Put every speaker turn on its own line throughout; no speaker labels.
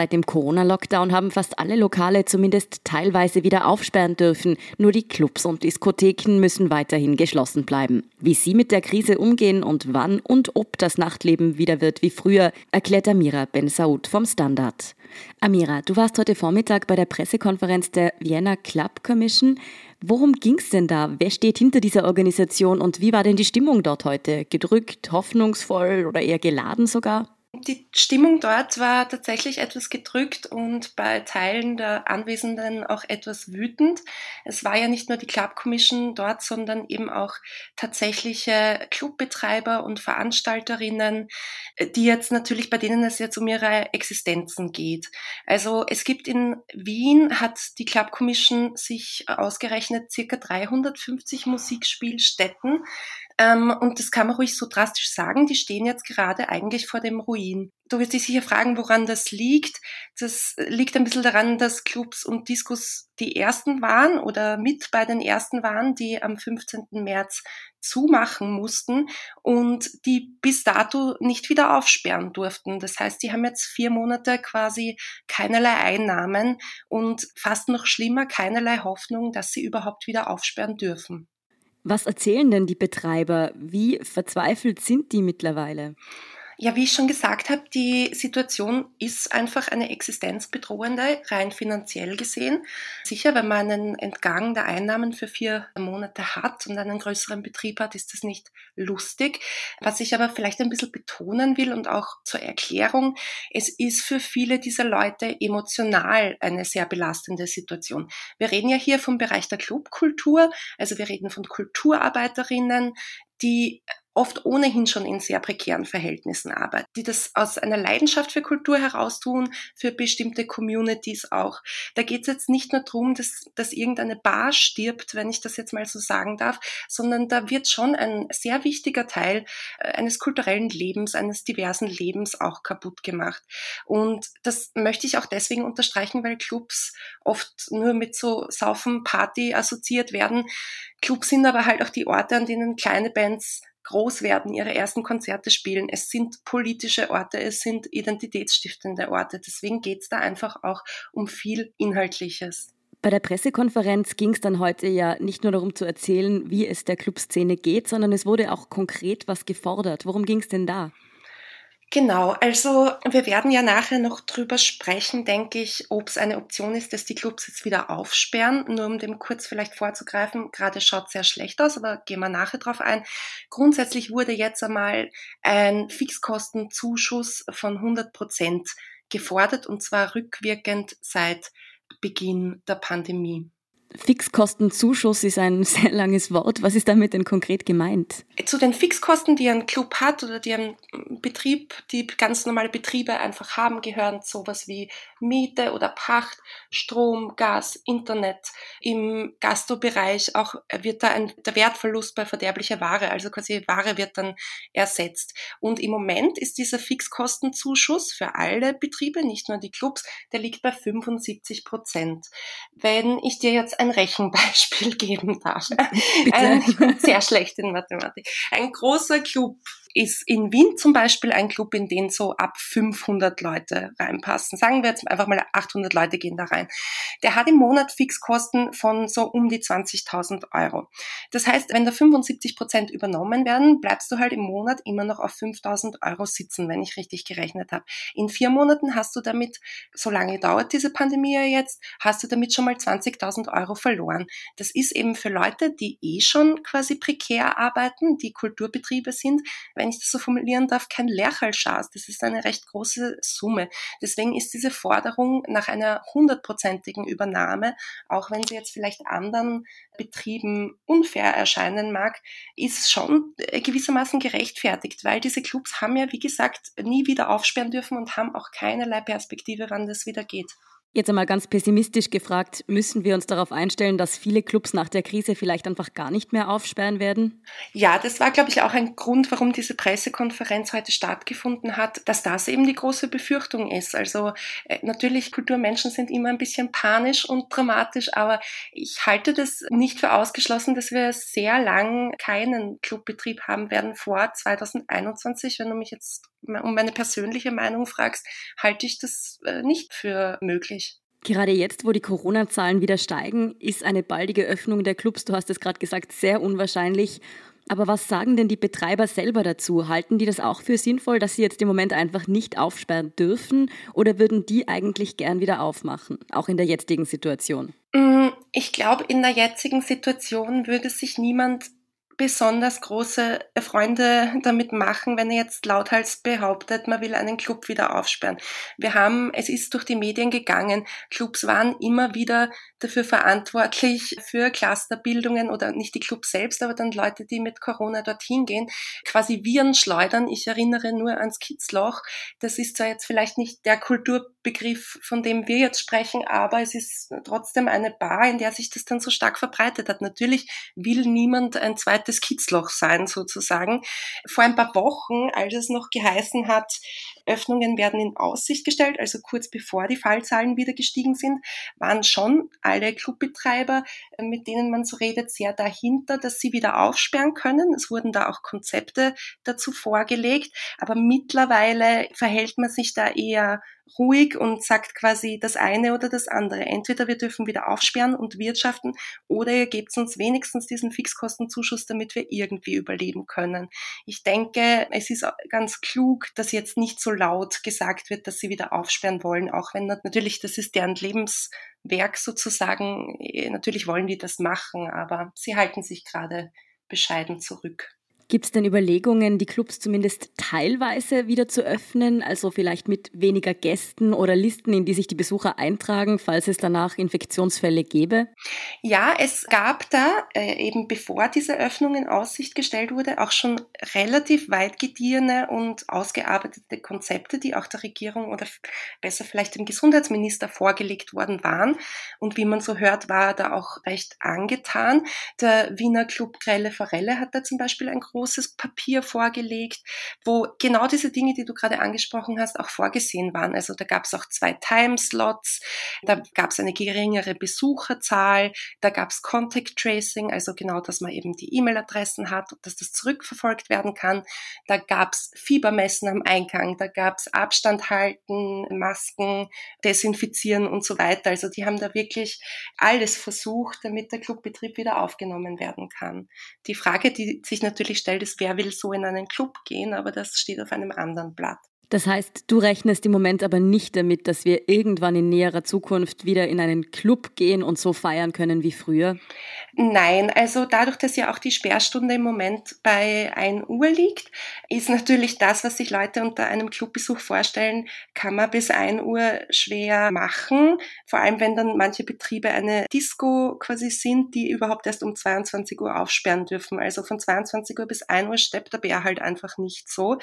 Seit dem Corona-Lockdown haben fast alle Lokale zumindest teilweise wieder aufsperren dürfen. Nur die Clubs und Diskotheken müssen weiterhin geschlossen bleiben. Wie sie mit der Krise umgehen und wann und ob das Nachtleben wieder wird wie früher, erklärt Amira Ben Saud vom Standard. Amira, du warst heute Vormittag bei der Pressekonferenz der Vienna Club Commission. Worum ging es denn da? Wer steht hinter dieser Organisation und wie war denn die Stimmung dort heute? Gedrückt, hoffnungsvoll oder eher geladen sogar?
Die Stimmung dort war tatsächlich etwas gedrückt und bei Teilen der Anwesenden auch etwas wütend. Es war ja nicht nur die Club Commission dort, sondern eben auch tatsächliche Clubbetreiber und Veranstalterinnen, die jetzt natürlich, bei denen es jetzt um ihre Existenzen geht. Also es gibt in Wien, hat die Club Commission sich ausgerechnet circa 350 Musikspielstätten ähm, und das kann man ruhig so drastisch sagen, die stehen jetzt gerade eigentlich vor dem Ruin. Du wirst dich sicher fragen, woran das liegt. Das liegt ein bisschen daran, dass Clubs und Diskos die ersten waren oder mit bei den ersten waren, die am 15. März zumachen mussten und die bis dato nicht wieder aufsperren durften. Das heißt, die haben jetzt vier Monate quasi keinerlei Einnahmen und fast noch schlimmer, keinerlei Hoffnung, dass sie überhaupt wieder aufsperren dürfen.
Was erzählen denn die Betreiber? Wie verzweifelt sind die mittlerweile?
Ja, wie ich schon gesagt habe, die Situation ist einfach eine existenzbedrohende, rein finanziell gesehen. Sicher, wenn man einen Entgang der Einnahmen für vier Monate hat und einen größeren Betrieb hat, ist das nicht lustig. Was ich aber vielleicht ein bisschen betonen will und auch zur Erklärung, es ist für viele dieser Leute emotional eine sehr belastende Situation. Wir reden ja hier vom Bereich der Clubkultur, also wir reden von Kulturarbeiterinnen, die oft ohnehin schon in sehr prekären Verhältnissen arbeiten, die das aus einer Leidenschaft für Kultur heraus tun, für bestimmte Communities auch. Da geht es jetzt nicht nur darum, dass, dass irgendeine Bar stirbt, wenn ich das jetzt mal so sagen darf, sondern da wird schon ein sehr wichtiger Teil äh, eines kulturellen Lebens, eines diversen Lebens auch kaputt gemacht. Und das möchte ich auch deswegen unterstreichen, weil Clubs oft nur mit so Saufen, Party assoziiert werden. Clubs sind aber halt auch die Orte, an denen kleine Bands groß werden, ihre ersten Konzerte spielen. Es sind politische Orte, es sind identitätsstiftende Orte. Deswegen geht es da einfach auch um viel Inhaltliches.
Bei der Pressekonferenz ging es dann heute ja nicht nur darum zu erzählen, wie es der Clubszene geht, sondern es wurde auch konkret was gefordert. Worum ging es denn da?
Genau, also wir werden ja nachher noch drüber sprechen, denke ich, ob es eine Option ist, dass die Clubs jetzt wieder aufsperren. Nur um dem kurz vielleicht vorzugreifen, gerade schaut sehr schlecht aus, aber gehen wir nachher drauf ein. Grundsätzlich wurde jetzt einmal ein Fixkostenzuschuss von 100 Prozent gefordert und zwar rückwirkend seit Beginn der Pandemie.
Fixkostenzuschuss ist ein sehr langes Wort. Was ist damit denn konkret gemeint?
Zu den Fixkosten, die ein Club hat oder die ein Betrieb, die ganz normale Betriebe einfach haben, gehören sowas wie Miete oder Pacht, Strom, Gas, Internet. Im Gastrobereich auch wird da ein, der Wertverlust bei verderblicher Ware, also quasi Ware wird dann ersetzt. Und im Moment ist dieser Fixkostenzuschuss für alle Betriebe, nicht nur die Clubs, der liegt bei 75 Prozent. Wenn ich dir jetzt ein Rechenbeispiel geben darf. Ein, ich bin sehr schlecht in Mathematik. Ein großer Club ist in Wien zum Beispiel ein Club, in den so ab 500 Leute reinpassen. Sagen wir jetzt einfach mal 800 Leute gehen da rein. Der hat im Monat Fixkosten von so um die 20.000 Euro. Das heißt, wenn da 75 Prozent übernommen werden, bleibst du halt im Monat immer noch auf 5.000 Euro sitzen, wenn ich richtig gerechnet habe. In vier Monaten hast du damit, so lange dauert diese Pandemie ja jetzt, hast du damit schon mal 20.000 Euro verloren. Das ist eben für Leute, die eh schon quasi prekär arbeiten, die Kulturbetriebe sind, wenn ich das so formulieren darf, kein Lerchalschaß. Das ist eine recht große Summe. Deswegen ist diese Forderung nach einer hundertprozentigen Übernahme, auch wenn sie jetzt vielleicht anderen Betrieben unfair erscheinen mag, ist schon gewissermaßen gerechtfertigt, weil diese Clubs haben ja, wie gesagt, nie wieder aufsperren dürfen und haben auch keinerlei Perspektive, wann das wieder geht.
Jetzt einmal ganz pessimistisch gefragt, müssen wir uns darauf einstellen, dass viele Clubs nach der Krise vielleicht einfach gar nicht mehr aufsperren werden?
Ja, das war, glaube ich, auch ein Grund, warum diese Pressekonferenz heute stattgefunden hat, dass das eben die große Befürchtung ist. Also äh, natürlich, Kulturmenschen sind immer ein bisschen panisch und dramatisch, aber ich halte das nicht für ausgeschlossen, dass wir sehr lang keinen Clubbetrieb haben werden vor 2021. Wenn du mich jetzt um meine persönliche Meinung fragst, halte ich das äh, nicht für möglich.
Gerade jetzt, wo die Corona-Zahlen wieder steigen, ist eine baldige Öffnung der Clubs, du hast es gerade gesagt, sehr unwahrscheinlich. Aber was sagen denn die Betreiber selber dazu? Halten die das auch für sinnvoll, dass sie jetzt im Moment einfach nicht aufsperren dürfen? Oder würden die eigentlich gern wieder aufmachen, auch in der jetzigen Situation?
Mm, ich glaube, in der jetzigen Situation würde sich niemand besonders große Freunde damit machen, wenn er jetzt lauthals behauptet, man will einen Club wieder aufsperren. Wir haben, es ist durch die Medien gegangen, Clubs waren immer wieder dafür verantwortlich für Clusterbildungen oder nicht die Clubs selbst, aber dann Leute, die mit Corona dorthin gehen, quasi Viren schleudern. Ich erinnere nur ans Kitzloch. Das ist zwar jetzt vielleicht nicht der Kulturbegriff, von dem wir jetzt sprechen, aber es ist trotzdem eine Bar, in der sich das dann so stark verbreitet hat. Natürlich will niemand ein zweites Kitzloch sein sozusagen. Vor ein paar Wochen, als es noch geheißen hat, Öffnungen werden in Aussicht gestellt, also kurz bevor die Fallzahlen wieder gestiegen sind, waren schon alle Clubbetreiber, äh, mit denen man so redet, sehr dahinter, dass sie wieder aufsperren können. Es wurden da auch Konzepte dazu vorgelegt, aber mittlerweile verhält man sich da eher ruhig und sagt quasi das eine oder das andere. Entweder wir dürfen wieder aufsperren und wirtschaften oder ihr gebt uns wenigstens diesen Fixkostenzuschuss, damit wir irgendwie überleben können. Ich denke, es ist ganz klug, dass jetzt nicht so laut gesagt wird, dass sie wieder aufsperren wollen, auch wenn natürlich das ist deren Lebenswerk sozusagen. Natürlich wollen die das machen, aber sie halten sich gerade bescheiden zurück.
Gibt es denn Überlegungen, die Clubs zumindest teilweise wieder zu öffnen, also vielleicht mit weniger Gästen oder Listen, in die sich die Besucher eintragen, falls es danach Infektionsfälle gäbe?
Ja, es gab da äh, eben bevor diese Öffnung in Aussicht gestellt wurde, auch schon relativ weit gediehene und ausgearbeitete Konzepte, die auch der Regierung oder besser vielleicht dem Gesundheitsminister vorgelegt worden waren. Und wie man so hört, war er da auch recht angetan. Der Wiener Club Grelle Forelle hat da zum Beispiel ein großes großes Papier vorgelegt, wo genau diese Dinge, die du gerade angesprochen hast, auch vorgesehen waren. Also da gab es auch zwei Timeslots, da gab es eine geringere Besucherzahl, da gab es Contact Tracing, also genau, dass man eben die E-Mail-Adressen hat dass das zurückverfolgt werden kann. Da gab es Fiebermessen am Eingang, da gab es Abstand halten, Masken desinfizieren und so weiter. Also die haben da wirklich alles versucht, damit der Clubbetrieb wieder aufgenommen werden kann. Die Frage, die sich natürlich stellt, gestellt ist, wer will so in einen Club gehen, aber das steht auf einem anderen Blatt.
Das heißt, du rechnest im Moment aber nicht damit, dass wir irgendwann in näherer Zukunft wieder in einen Club gehen und so feiern können wie früher?
Nein, also dadurch, dass ja auch die Sperrstunde im Moment bei 1 Uhr liegt, ist natürlich das, was sich Leute unter einem Clubbesuch vorstellen, kann man bis 1 Uhr schwer machen. Vor allem, wenn dann manche Betriebe eine Disco quasi sind, die überhaupt erst um 22 Uhr aufsperren dürfen. Also von 22 Uhr bis 1 Uhr steppt der Bär halt einfach nicht so.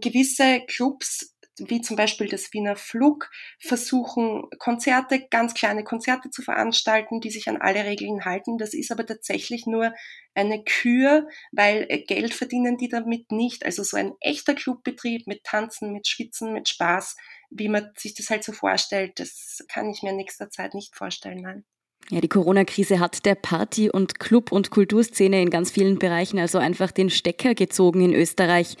Gewisse Clubs Clubs wie zum Beispiel das Wiener Flug versuchen, Konzerte, ganz kleine Konzerte zu veranstalten, die sich an alle Regeln halten. Das ist aber tatsächlich nur eine Kür, weil äh, Geld verdienen die damit nicht. Also so ein echter Clubbetrieb mit Tanzen, mit Schwitzen, mit Spaß, wie man sich das halt so vorstellt, das kann ich mir in nächster Zeit nicht vorstellen. Nein.
Ja, die Corona-Krise hat der Party- und Club- und Kulturszene in ganz vielen Bereichen also einfach den Stecker gezogen in Österreich.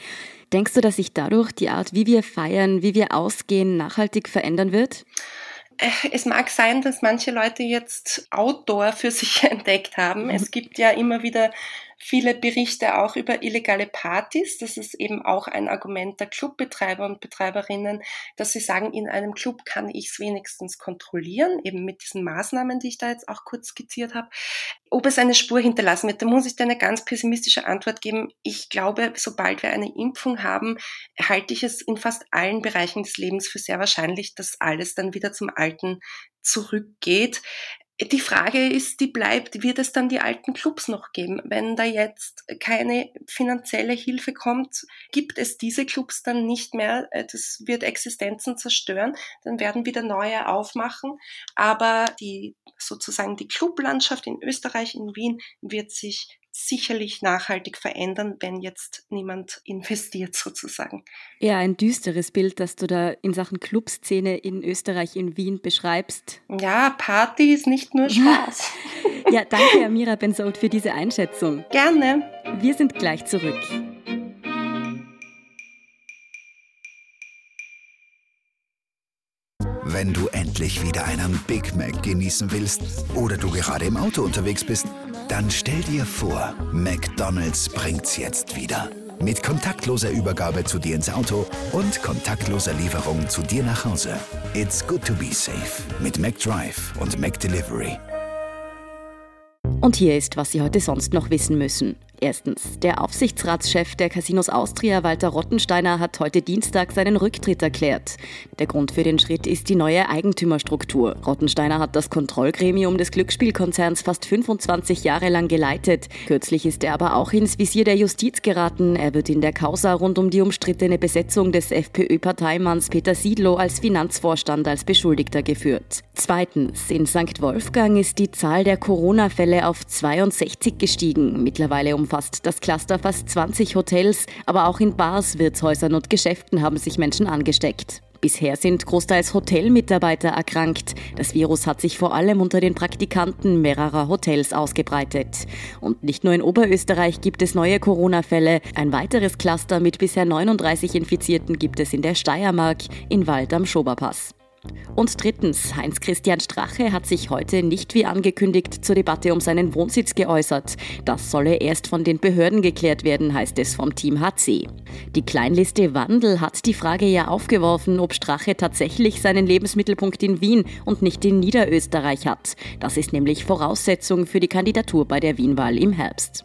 Denkst du, dass sich dadurch die Art, wie wir feiern, wie wir ausgehen, nachhaltig verändern wird?
Äh, es mag sein, dass manche Leute jetzt Outdoor für sich entdeckt haben. Es gibt ja immer wieder viele Berichte auch über illegale Partys. Das ist eben auch ein Argument der Clubbetreiber und Betreiberinnen, dass sie sagen, in einem Club kann ich es wenigstens kontrollieren, eben mit diesen Maßnahmen, die ich da jetzt auch kurz skizziert habe. Ob es eine Spur hinterlassen wird, da muss ich dir eine ganz pessimistische Antwort geben. Ich glaube, sobald wir eine Impfung haben, halte ich es in fast allen Bereichen des Lebens für sehr wahrscheinlich, dass alles dann wieder zum Alten zurückgeht die Frage ist, die bleibt, wird es dann die alten Clubs noch geben? Wenn da jetzt keine finanzielle Hilfe kommt, gibt es diese Clubs dann nicht mehr. Äh, das wird Existenzen zerstören. Dann werden wieder neue aufmachen. Aber die, sozusagen die Clublandschaft in Österreich, in Wien, wird sich sicherlich nachhaltig verändern, wenn jetzt niemand investiert sozusagen.
Ja, ein düsteres Bild, das du da in Sachen Clubszene in Österreich, in Wien beschreibst.
Ja, Party ist nicht nur Spaß.
ja, danke Amira Benzout für diese Einschätzung.
Gerne.
Wir sind gleich zurück.
Wenn du endlich wieder einen Big Mac genießen willst oder du gerade im Auto unterwegs bist, dann stell dir vor, McDonald's bringt's jetzt wieder. Mit kontaktloser Übergabe zu dir ins Auto und kontaktloser Lieferung zu dir nach Hause. It's good to be safe mit McDrive und McDelivery.
Und hier ist, was Sie heute sonst noch wissen müssen. Erstens. Der Aufsichtsratschef der Casinos Austria, Walter Rottensteiner, hat heute Dienstag seinen Rücktritt erklärt. Der Grund für den Schritt ist die neue Eigentümerstruktur. Rottensteiner hat das Kontrollgremium des Glücksspielkonzerns fast 25 Jahre lang geleitet. Kürzlich ist er aber auch ins Visier der Justiz geraten. Er wird in der Causa rund um die umstrittene Besetzung des FPÖ-Parteimanns Peter Siedlow als Finanzvorstand als Beschuldigter geführt. Zweitens. In St. Wolfgang ist die Zahl der Corona-Fälle auf 62 gestiegen. Mittlerweile um umfasst das Cluster fast 20 Hotels, aber auch in Bars, Wirtshäusern und Geschäften haben sich Menschen angesteckt. Bisher sind großteils Hotelmitarbeiter erkrankt. Das Virus hat sich vor allem unter den Praktikanten mehrerer Hotels ausgebreitet. Und nicht nur in Oberösterreich gibt es neue Corona-Fälle. Ein weiteres Cluster mit bisher 39 Infizierten gibt es in der Steiermark, in Wald am Schoberpass. Und drittens, Heinz-Christian Strache hat sich heute nicht wie angekündigt zur Debatte um seinen Wohnsitz geäußert. Das solle erst von den Behörden geklärt werden, heißt es vom Team HC. Die Kleinliste Wandel hat die Frage ja aufgeworfen, ob Strache tatsächlich seinen Lebensmittelpunkt in Wien und nicht in Niederösterreich hat. Das ist nämlich Voraussetzung für die Kandidatur bei der Wienwahl im Herbst.